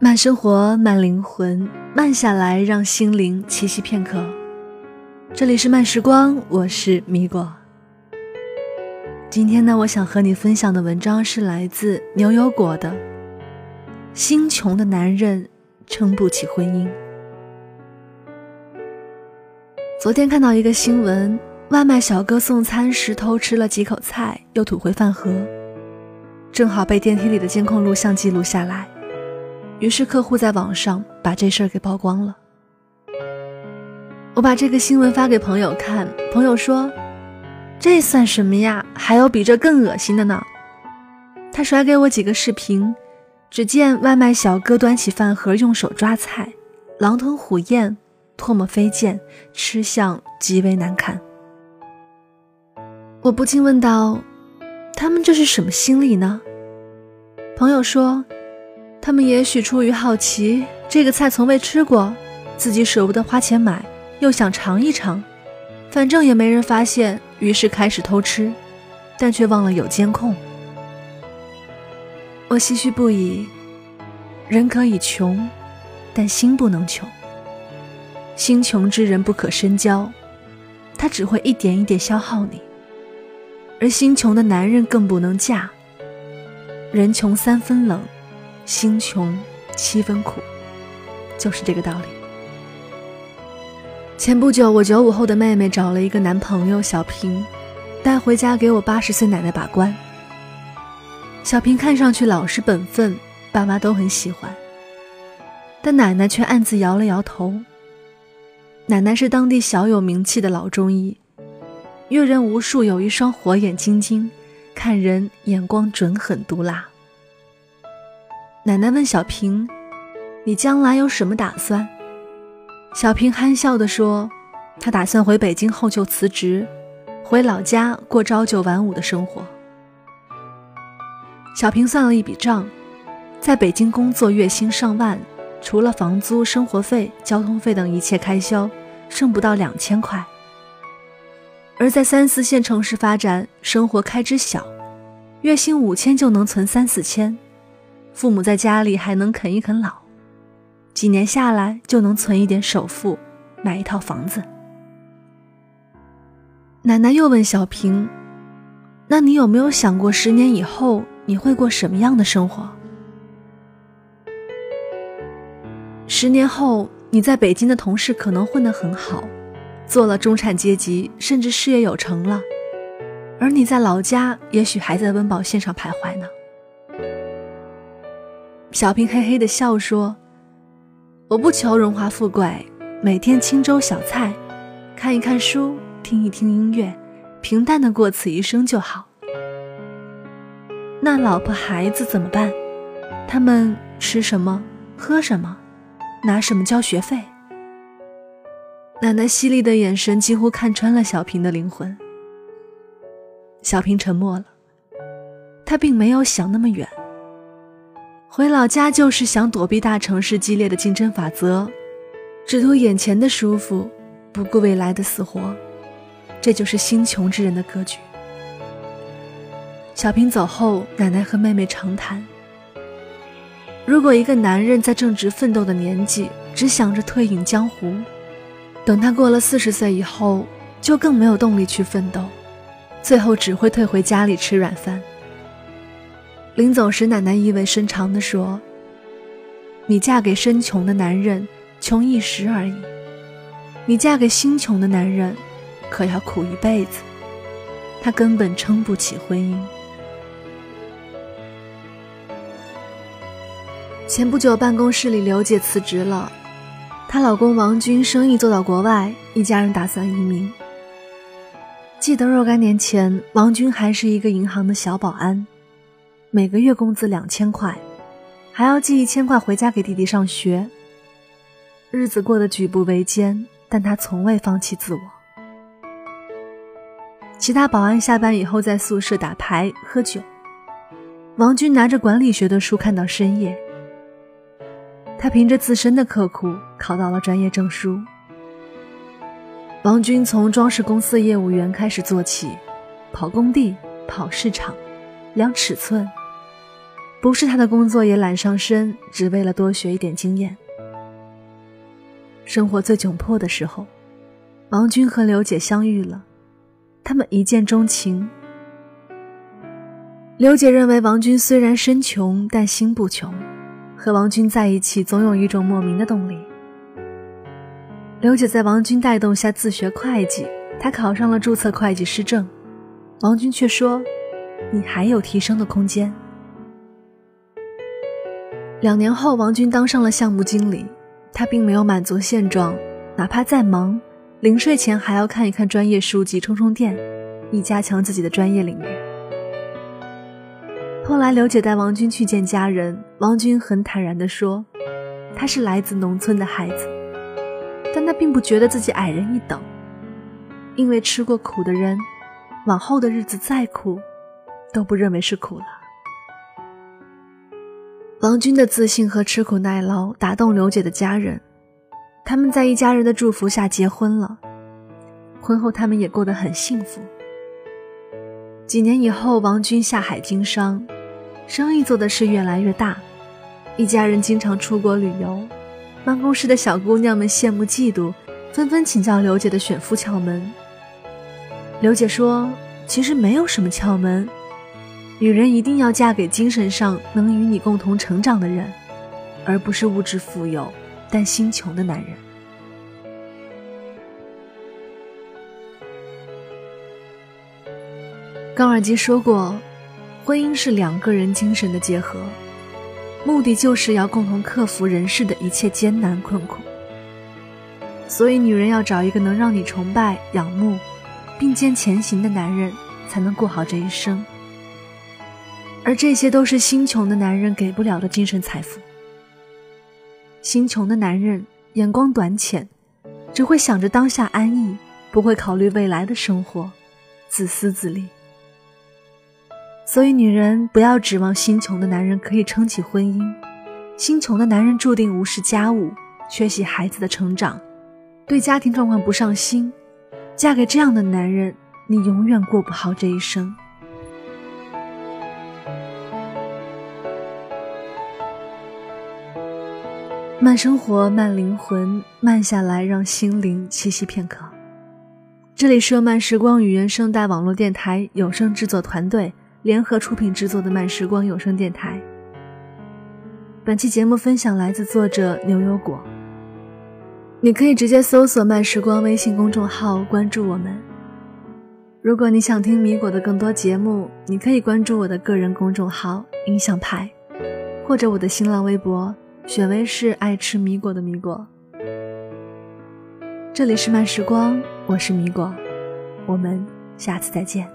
慢生活，慢灵魂，慢下来，让心灵栖息片刻。这里是慢时光，我是米果。今天呢，我想和你分享的文章是来自牛油果的《心穷的男人撑不起婚姻》。昨天看到一个新闻，外卖小哥送餐时偷吃了几口菜，又吐回饭盒，正好被电梯里的监控录像记录下来。于是客户在网上把这事儿给曝光了。我把这个新闻发给朋友看，朋友说：“这算什么呀？还有比这更恶心的呢。”他甩给我几个视频，只见外卖小哥端起饭盒，用手抓菜，狼吞虎咽，唾沫飞溅，吃相极为难看。我不禁问道：“他们这是什么心理呢？”朋友说。他们也许出于好奇，这个菜从未吃过，自己舍不得花钱买，又想尝一尝，反正也没人发现，于是开始偷吃，但却忘了有监控。我唏嘘不已。人可以穷，但心不能穷。心穷之人不可深交，他只会一点一点消耗你。而心穷的男人更不能嫁。人穷三分冷。心穷七分苦，就是这个道理。前不久，我九五后的妹妹找了一个男朋友小平，带回家给我八十岁奶奶把关。小平看上去老实本分，爸妈都很喜欢，但奶奶却暗自摇了摇头。奶奶是当地小有名气的老中医，阅人无数，有一双火眼金睛，看人眼光准狠毒辣。奶奶问小平：“你将来有什么打算？”小平憨笑地说：“他打算回北京后就辞职，回老家过朝九晚五的生活。”小平算了一笔账，在北京工作月薪上万，除了房租、生活费、交通费等一切开销，剩不到两千块；而在三四线城市发展，生活开支小，月薪五千就能存三四千。父母在家里还能啃一啃老，几年下来就能存一点首付，买一套房子。奶奶又问小平：“那你有没有想过，十年以后你会过什么样的生活？十年后，你在北京的同事可能混得很好，做了中产阶级，甚至事业有成了，而你在老家，也许还在温饱线上徘徊呢。”小平嘿嘿的笑说：“我不求荣华富贵，每天清粥小菜，看一看书，听一听音乐，平淡的过此一生就好。那老婆孩子怎么办？他们吃什么，喝什么，拿什么交学费？”奶奶犀利的眼神几乎看穿了小平的灵魂。小平沉默了，他并没有想那么远。回老家就是想躲避大城市激烈的竞争法则，只图眼前的舒服，不顾未来的死活，这就是心穷之人的格局。小平走后，奶奶和妹妹长谈。如果一个男人在正值奋斗的年纪，只想着退隐江湖，等他过了四十岁以后，就更没有动力去奋斗，最后只会退回家里吃软饭。临走时，奶奶意味深长地说：“你嫁给身穷的男人，穷一时而已；你嫁给心穷的男人，可要苦一辈子。他根本撑不起婚姻。”前不久，办公室里刘姐辞职了，她老公王军生意做到国外，一家人打算移民。记得若干年前，王军还是一个银行的小保安。每个月工资两千块，还要寄一千块回家给弟弟上学。日子过得举步维艰，但他从未放弃自我。其他保安下班以后在宿舍打牌喝酒，王军拿着管理学的书看到深夜。他凭着自身的刻苦考到了专业证书。王军从装饰公司业务员开始做起，跑工地，跑市场，量尺寸。不是他的工作也揽上身，只为了多学一点经验。生活最窘迫的时候，王军和刘姐相遇了，他们一见钟情。刘姐认为王军虽然身穷，但心不穷，和王军在一起总有一种莫名的动力。刘姐在王军带动下自学会计，她考上了注册会计师证，王军却说：“你还有提升的空间。”两年后，王军当上了项目经理，他并没有满足现状，哪怕再忙，临睡前还要看一看专业书籍，充充电，以加强自己的专业领域。后来，刘姐带王军去见家人，王军很坦然地说：“他是来自农村的孩子，但他并不觉得自己矮人一等，因为吃过苦的人，往后的日子再苦，都不认为是苦了。”王军的自信和吃苦耐劳打动刘姐的家人，他们在一家人的祝福下结婚了，婚后他们也过得很幸福。几年以后，王军下海经商。生意做的是越来越大，一家人经常出国旅游，办公室的小姑娘们羡慕嫉妒，纷纷请教刘姐的选夫窍门。刘姐说：“其实没有什么窍门，女人一定要嫁给精神上能与你共同成长的人，而不是物质富有但心穷的男人。”高尔基说过。婚姻是两个人精神的结合，目的就是要共同克服人世的一切艰难困苦。所以，女人要找一个能让你崇拜、仰慕、并肩前行的男人，才能过好这一生。而这些都是心穷的男人给不了的精神财富。心穷的男人眼光短浅，只会想着当下安逸，不会考虑未来的生活，自私自利。所以，女人不要指望心穷的男人可以撑起婚姻。心穷的男人注定无视家务，缺席孩子的成长，对家庭状况不上心。嫁给这样的男人，你永远过不好这一生。慢生活，慢灵魂，慢下来，让心灵栖息片刻。这里是慢时光语言声带网络电台有声制作团队。联合出品制作的慢时光有声电台。本期节目分享来自作者牛油果。你可以直接搜索“慢时光”微信公众号关注我们。如果你想听米果的更多节目，你可以关注我的个人公众号“音响派”，或者我的新浪微博“雪薇是爱吃米果的米果”。这里是慢时光，我是米果，我们下次再见。